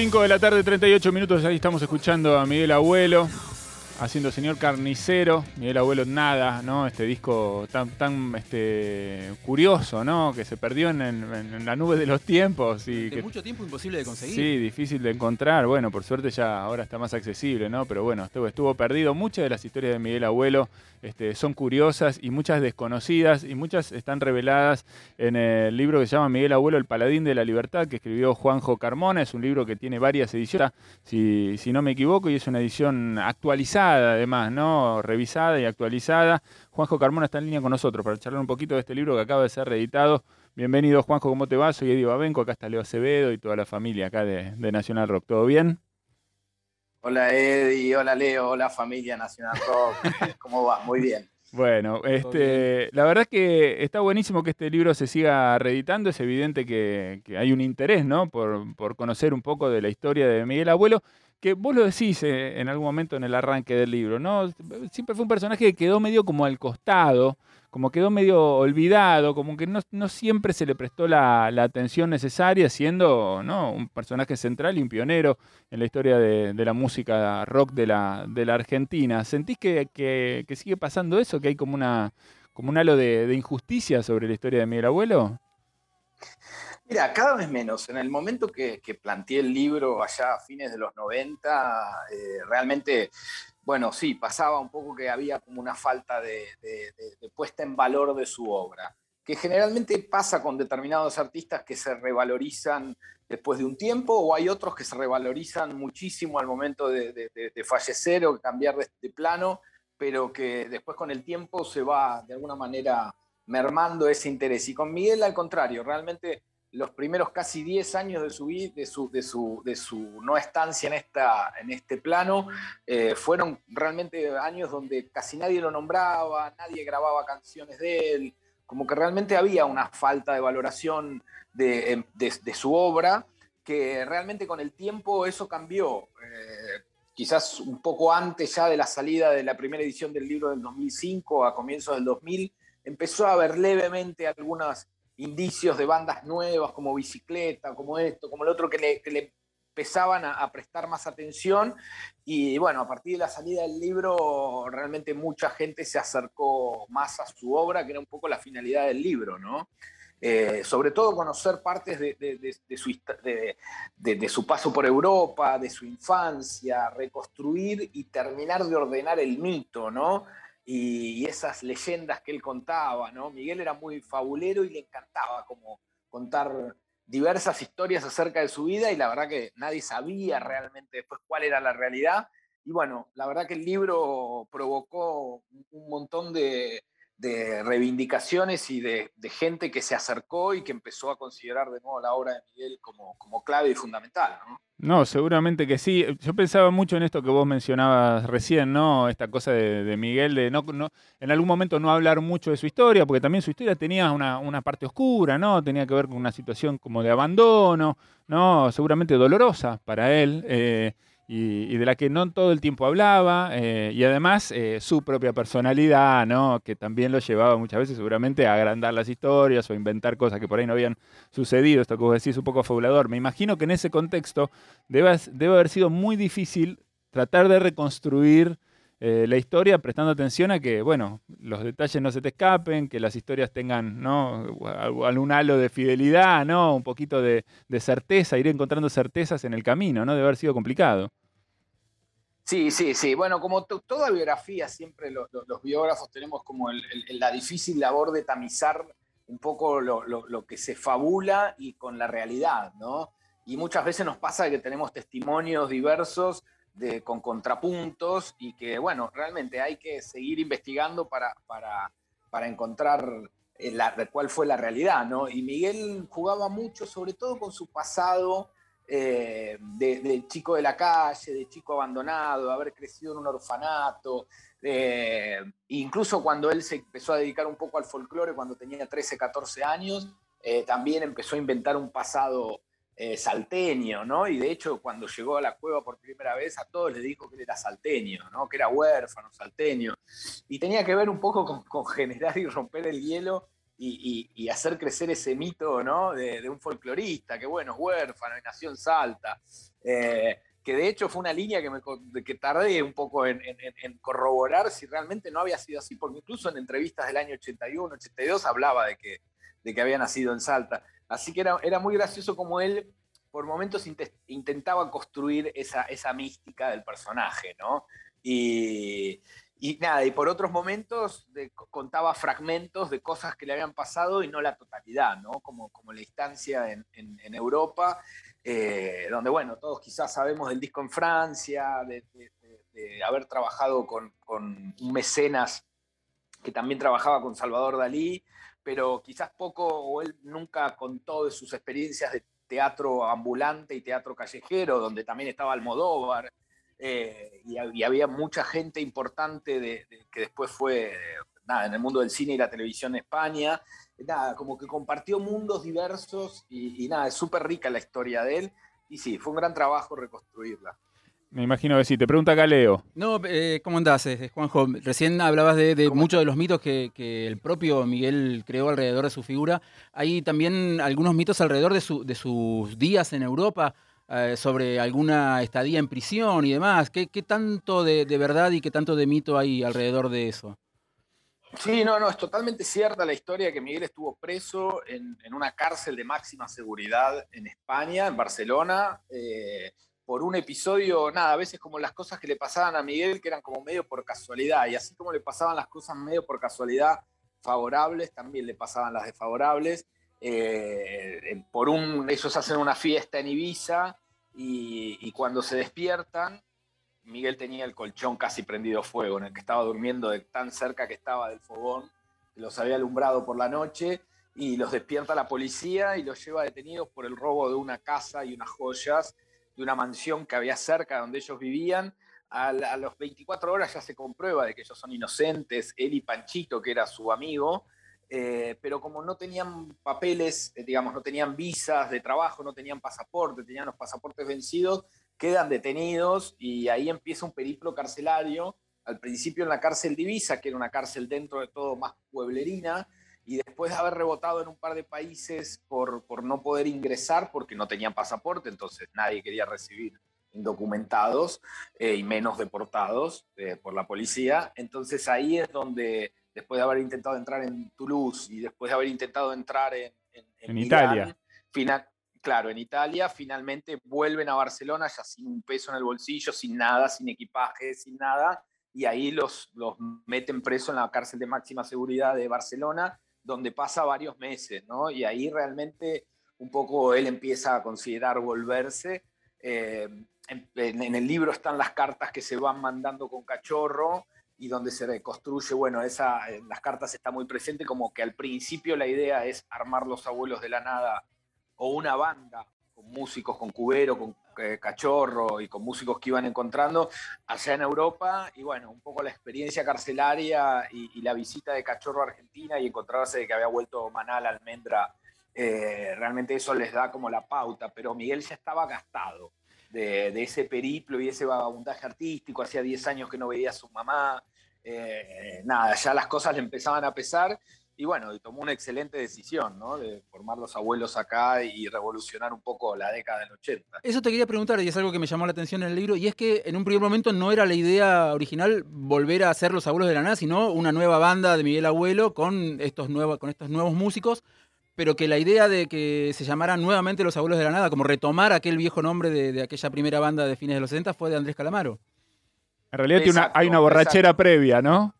5 de la tarde, 38 minutos, ahí estamos escuchando a Miguel Abuelo haciendo Señor Carnicero, Miguel Abuelo Nada, ¿no? Este disco tan, tan este, curioso, ¿no? Que se perdió en, la nube de los tiempos. Y de mucho tiempo imposible de conseguir. Sí, difícil de encontrar. Bueno, por suerte ya ahora está más accesible, ¿no? Pero bueno, estuvo, estuvo perdido. Muchas de las historias de Miguel Abuelo este, son curiosas y muchas desconocidas y muchas están reveladas en el libro que se llama Miguel Abuelo, el Paladín de la Libertad, que escribió Juanjo Carmona. Es un libro que tiene varias ediciones, si, si no me equivoco, y es una edición actualizada además, ¿no? Revisada y actualizada. Juanjo Carmona está en línea con nosotros para charlar un poquito de este libro que acaba de ser reeditado. Bienvenido, Juanjo, ¿cómo te va? Soy Eddie Babenco, acá está Leo Acevedo y toda la familia acá de, Nacional Rock. ¿Todo bien? Hola Eddie, hola Leo, hola familia Nacional Rock. ¿Cómo va? Muy bien. Bueno, este, la verdad es que está buenísimo que este libro se siga reeditando. Es evidente que, hay un interés, ¿no? Por, por, conocer un poco de la historia de Miguel Abuelo que vos lo decís eh, en algún momento en el arranque del libro, ¿no? Siempre fue un personaje que quedó medio como al costado, como quedó medio olvidado, como que no, siempre se le prestó la, atención necesaria, siendo ¿no? un personaje central y un pionero en la historia de, la música rock de la, Argentina. ¿Sentís que, sigue pasando eso, que hay como, una, como un halo de, de injusticia sobre la historia de Miguel Abuelo? Mira, cada vez menos. En el momento que, planteé el libro allá a fines de los 90, eh, realmente, bueno, sí, pasaba un poco que había como una falta de, puesta en valor de su obra, que generalmente pasa con determinados artistas que se revalorizan después de un tiempo, o hay otros que se revalorizan muchísimo al momento de, fallecer o cambiar de plano, pero que después con el tiempo se va de alguna manera mermando ese interés. Y con Miguel al contrario, realmente los primeros casi 10 años de su, de su, de su, no estancia en, este plano eh, fueron realmente años donde casi nadie lo nombraba, nadie grababa canciones de él, como que realmente había una falta de valoración de, em, su obra, que realmente con el tiempo eso cambió. Eh, quizás un poco antes ya de la salida de la primera edición del libro del 2005, a comienzos del 2000, empezó a haber levemente algunas indicios de bandas nuevas como Bicicleta, como esto, como el otro, que le, empezaban a, prestar más atención. Y bueno, a partir de la salida del libro, realmente mucha gente se acercó más a su obra, que era un poco la finalidad del libro, ¿no? Eh, sobre todo conocer partes de, de, su, de, su, paso por Europa, de su infancia, reconstruir y terminar de ordenar el mito, ¿no? Y, esas leyendas que él contaba, ¿no? Miguel era muy fabulero y le encantaba como contar diversas historias acerca de su vida y la verdad que nadie sabía realmente después cuál era la realidad. Y bueno, la verdad que el libro provocó un montón de, de reivindicaciones y de, gente que se acercó y que empezó a considerar de nuevo la obra de Miguel como, como clave y fundamental. ¿no? no, seguramente que sí. Yo pensaba mucho en esto que vos mencionabas recién, ¿no? Esta cosa de, Miguel, de no, no, en algún momento no hablar mucho de su historia, porque también su historia tenía una, una parte oscura, ¿no? Tenía que ver con una situación como de abandono, ¿no? Seguramente dolorosa para él. Eh, y, de la que no todo el tiempo hablaba, eh, y además eh, su propia personalidad, ¿no? que también lo llevaba muchas veces seguramente a agrandar las historias o inventar cosas que por ahí no habían sucedido, esto que vos decís un poco fabulador. Me imagino que en ese contexto debe, debe haber sido muy difícil tratar de reconstruir eh, la historia prestando atención a que, bueno, los detalles no se te escapen, que las historias tengan, ¿no? Algún halo de fidelidad, ¿no? Un poquito de, de certeza, ir encontrando certezas en el camino, ¿no? Debe haber sido complicado. Sí, sí, sí. Bueno, como toda biografía, siempre los biógrafos tenemos como la difícil labor de tamizar un poco lo, que se fabula y con la realidad, ¿no? Y muchas veces nos pasa que tenemos testimonios diversos con contrapuntos y que, bueno, realmente hay que seguir investigando para, para, para encontrar eh, cuál fue la realidad, ¿no? Y Miguel jugaba mucho, sobre todo con su pasado eh, de, chico de la calle, de chico abandonado, de haber crecido en un orfanato. Eh, incluso cuando él se empezó a dedicar un poco al folclore, cuando tenía 13, 14 años, eh, también empezó a inventar un pasado salteño, ¿no? Y de hecho, cuando llegó a la cueva por primera vez, a todos les dijo que él era salteño, ¿no? Que era huérfano, salteño. Y tenía que ver un poco con generar y romper el hielo y, hacer crecer ese mito ¿no? de, un folclorista, que bueno, es huérfano y nació en Salta. Eh, que de hecho fue una línea que, me, que tardé un poco en, corroborar si realmente no había sido así, porque incluso en entrevistas del año 81, 82 hablaba de que, de que había nacido en Salta. Así que era, era muy gracioso como él por momentos intentaba construir esa, esa mística del personaje, ¿no? Y, y nada, y por otros momentos contaba fragmentos de cosas que le habían pasado y no la totalidad, ¿no? Como, como la instancia en, en, Europa, eh, donde, bueno, todos quizás sabemos del disco en Francia, de, haber trabajado con, con, un mecenas que también trabajaba con Salvador Dalí, pero quizás poco o él nunca contó de sus experiencias de teatro ambulante y teatro callejero, donde también estaba Almodóvar, eh, y, había mucha gente importante de, que después fue, nada, en el mundo del cine y la televisión en España, nada, como que compartió mundos diversos y, nada, es súper rica la historia de él, y sí, fue un gran trabajo reconstruirla. Me imagino que sí. Te pregunta acá Leo. No, eh, ¿cómo andás, eh, Juanjo? Recién hablabas de, muchos de los mitos que, el propio Miguel creó alrededor de su figura. Hay también algunos mitos alrededor de, de sus días en Europa. Eh, sobre alguna estadía en prisión y demás. ¿Qué, tanto de, verdad y qué tanto de mito hay alrededor de eso? Sí, no, no, es totalmente cierta la historia de que Miguel estuvo preso en, una cárcel de máxima seguridad en España, en Barcelona, eh, por un episodio, nada, a veces como las cosas que le pasaban a Miguel, que eran como medio por casualidad, y así como le pasaban las cosas medio por casualidad favorables, también le pasaban las desfavorables. Eh, por un, ellos hacen una fiesta en Ibiza y, cuando se despiertan, Miguel tenía el colchón casi prendido fuego, en el que estaba durmiendo de tan cerca que estaba del fogón, los había alumbrado por la noche, y los despierta la policía y los lleva detenidos por el robo de una casa y unas joyas de una mansión que había cerca donde ellos vivían. A, a los 24 horas ya se comprueba de que ellos son inocentes, él y Panchito, que era su amigo, eh, pero como no tenían papeles, eh, digamos, no tenían visas de trabajo, no tenían pasaporte, tenían los pasaportes vencidos, quedan detenidos y ahí empieza un periplo carcelario, al principio en la cárcel Divisa, que era una cárcel dentro de todo más pueblerina, y después de haber rebotado en un par de países por, por no poder ingresar porque no tenían pasaporte, entonces nadie quería recibir indocumentados eh, y menos deportados por la policía, entonces ahí es donde después de haber intentado entrar en Toulouse y después de haber intentado entrar en, en, Italia. Final, claro, en Italia, finalmente vuelven a Barcelona ya sin un peso en el bolsillo, sin nada, sin equipaje, sin nada, y ahí los, los meten preso en la cárcel de máxima seguridad de Barcelona, donde pasa varios meses, ¿no? Y ahí realmente un poco él empieza a considerar volverse. Eh, en, el libro están las cartas que se van mandando con cachorro, y donde se reconstruye, bueno, esa, en las cartas está muy presente, como que al principio la idea es armar los abuelos de la nada o una banda con músicos, con cubero, con eh, cachorro y con músicos que iban encontrando allá en Europa y bueno, un poco la experiencia carcelaria y, la visita de cachorro a Argentina y encontrarse de que había vuelto Manal, Almendra, eh, realmente eso les da como la pauta, pero Miguel ya estaba gastado. De, de, ese periplo y ese vagabundaje artístico. Hacía 10 años que no veía a su mamá, eh, nada, ya las cosas le empezaban a pesar y bueno, tomó una excelente decisión, ¿no? De formar los abuelos acá y revolucionar un poco la década del 80. Eso te quería preguntar, y es algo que me llamó la atención en el libro, y es que en un primer momento no era la idea original volver a hacer los abuelos de la nada, sino una nueva banda de Miguel Abuelo con estos, nuevos, con estos nuevos músicos, pero que la idea de que se llamaran nuevamente los abuelos de la nada, como retomar aquel viejo nombre de, de aquella primera banda de fines de los 60, fue de Andrés Calamaro. En realidad hay una borrachera previa, ¿no?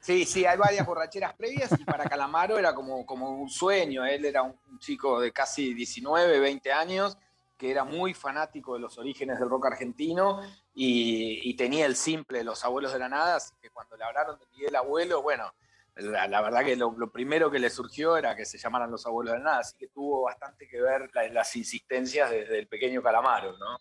Sí, sí, hay varias borracheras previas y para Calamaro era como, como un sueño. Él era un, chico de casi 19, 20 años que era muy fanático de los orígenes del rock argentino y, tenía el simple de los abuelos de la nada, así que cuando le hablaron de Miguel Abuelo, bueno, la, verdad que lo, primero que le surgió era que se llamaran los abuelos de la nada, así que tuvo bastante que ver las insistencias del pequeño Calamaro, ¿no?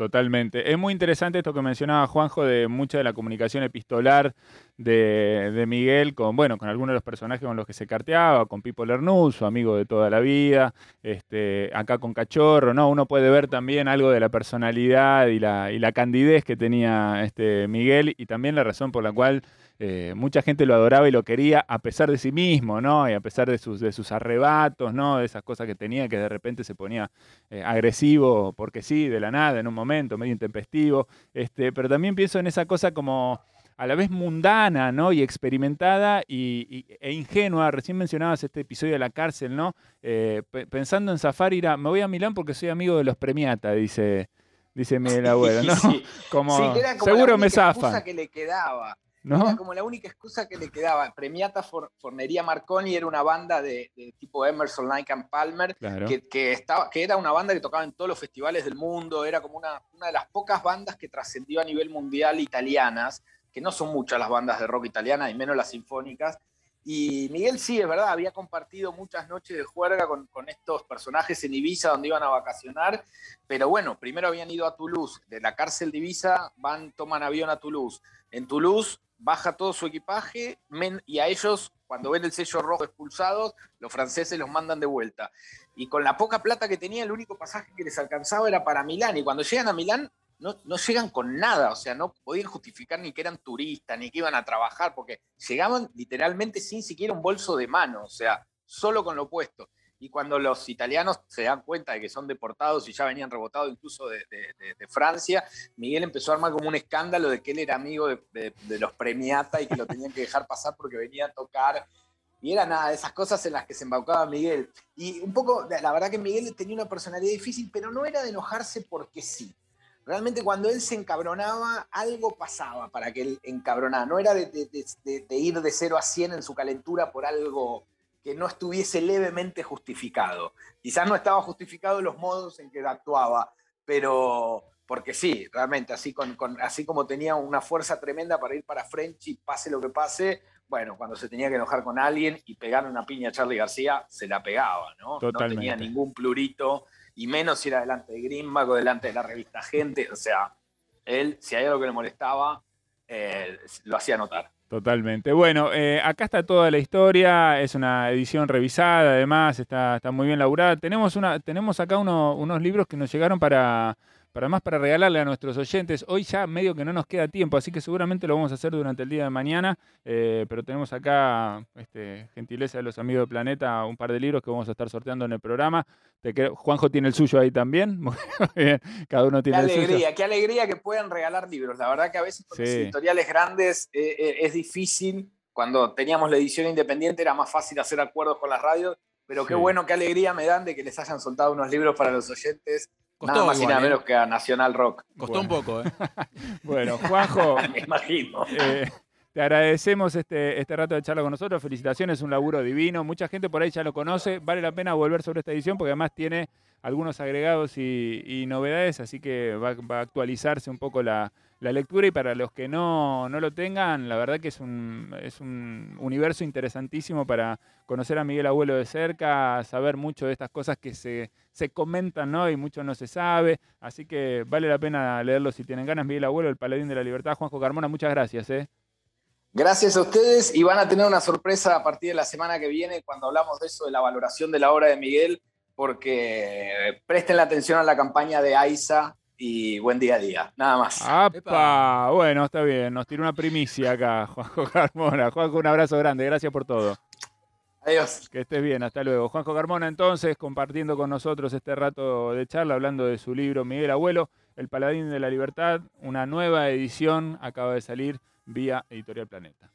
Totalmente. Es muy interesante esto que mencionaba Juanjo de mucha de la comunicación epistolar de, Miguel con, bueno, con algunos de los personajes con los que se carteaba, con Pipo Lernuz, su amigo de toda la vida, este, acá con Cachorro, ¿no? Uno puede ver también algo de la personalidad y la, y la candidez que tenía este Miguel y también la razón por la cual eh, mucha gente lo adoraba y lo quería a pesar de sí mismo, ¿no? Y a pesar de sus, de sus arrebatos, ¿no? De esas cosas que tenía, que de repente se ponía eh, agresivo, porque sí, de la nada, en un momento, medio intempestivo. Este, pero también pienso en esa cosa como a la vez mundana, ¿no? Y experimentada y, e ingenua. Recién mencionabas este episodio de la cárcel, ¿no? Eh, pensando en Safari, me voy a Milán porque soy amigo de los Premiata, dice, dice Miguel Abuelo, ¿no? Como, seguro me zafa. que le quedaba. Era como la única excusa que le quedaba. Premiata Fornería Marconi era una banda de, tipo Emerson, Lake and Palmer, que, estaba, que era una banda que tocaba en todos los festivales del mundo, era como una, una de las pocas bandas que trascendió a nivel mundial italianas, que no son muchas las bandas de rock italianas y menos las sinfónicas. Y Miguel sí, es verdad, había compartido muchas noches de juerga con, estos personajes en Ibiza donde iban a vacacionar, pero bueno, primero habían ido a Toulouse, de la cárcel de Ibiza van, toman avión a Toulouse. En Toulouse baja todo su equipaje y a ellos, cuando ven el sello rojo expulsados, los franceses los mandan de vuelta. Y con la poca plata que tenía, el único pasaje que les alcanzaba era para Milán. Y cuando llegan a Milán, no, no llegan con nada, o sea, no podían justificar ni que eran turistas, ni que iban a trabajar, porque llegaban literalmente sin siquiera un bolso de mano, o sea, solo con lo puesto. Y cuando los italianos se dan cuenta de que son deportados y ya venían rebotados incluso de, Francia, Miguel empezó a armar como un escándalo de que él era amigo de, los premiata y que lo tenían que dejar pasar porque venía a tocar. Y era nada esas cosas en las que se embaucaba Miguel. Y un poco, la verdad que Miguel tenía una personalidad difícil, pero no era de enojarse porque sí. Realmente cuando él se encabronaba, algo pasaba para que él encabronara. No era de, ir de 0 a 100 en su calentura por algo que no estuviese levemente justificado. Quizás no estaba justificado los modos en que actuaba, pero porque sí, realmente, así, con, así como tenía una fuerza tremenda para ir para Frenchy, pase lo que pase, bueno, cuando se tenía que enojar con alguien y pegar una piña a Charlie García, se la pegaba, ¿no? No tenía ningún plurito, y menos si era delante de Greenback o delante de la revista Gente, o sea, él, si hay algo que le molestaba, eh, lo hacía notar. Totalmente. Bueno, eh, acá está toda la historia, es una edición revisada, además, está, está muy bien laburada. Tenemos, una, tenemos acá unos libros que nos llegaron para, para más para regalarle a nuestros oyentes. Hoy ya medio que no nos queda tiempo, así que seguramente lo vamos a hacer durante el día de mañana, eh, pero tenemos acá, este, gentileza de los amigos de Planeta, un par de libros que vamos a estar sorteando en el programa. Juanjo tiene el suyo ahí también. Cada uno tiene qué alegría, el Qué alegría que puedan regalar libros. La verdad que a veces con editoriales grandes eh, eh, es difícil. Cuando teníamos la edición independiente era más fácil hacer acuerdos con las radios, pero qué bueno, qué alegría me dan de que les hayan soltado unos libros para los oyentes Costó nada más y nada ¿eh? menos que a Nacional Rock. Costó un poco, ¿eh? bueno, Juanjo. Me imagino. Eh, te agradecemos este, este rato de charla con nosotros. Felicitaciones, un laburo divino. Mucha gente por ahí ya lo conoce. Vale la pena volver sobre esta edición porque además tiene algunos agregados y, novedades, así que va, a actualizarse un poco la, lectura y para los que no, lo tengan, la verdad que es un, es un universo interesantísimo para conocer a Miguel Abuelo de cerca, saber mucho de estas cosas que se, se comentan ¿no? y mucho no se sabe, así que vale la pena leerlo si tienen ganas. Miguel Abuelo, el Paladín de la Libertad, Juanjo Carmona, muchas gracias. ¿eh? Gracias a ustedes y van a tener una sorpresa a partir de la semana que viene cuando hablamos de eso, de la valoración de la obra de Miguel porque presten la atención a la campaña de AISA y buen día a día. Nada más. ¡Apa! Bueno, está bien. Nos tiene una primicia acá, Juanjo Carmona. Juanjo, un abrazo grande. Gracias por todo. Adiós. Que estés bien, hasta luego. Juanjo Carmona, entonces, compartiendo con nosotros este rato de charla, hablando de su libro Miguel Abuelo, El Paladín de la Libertad, una nueva edición acaba de salir vía Editorial Planeta.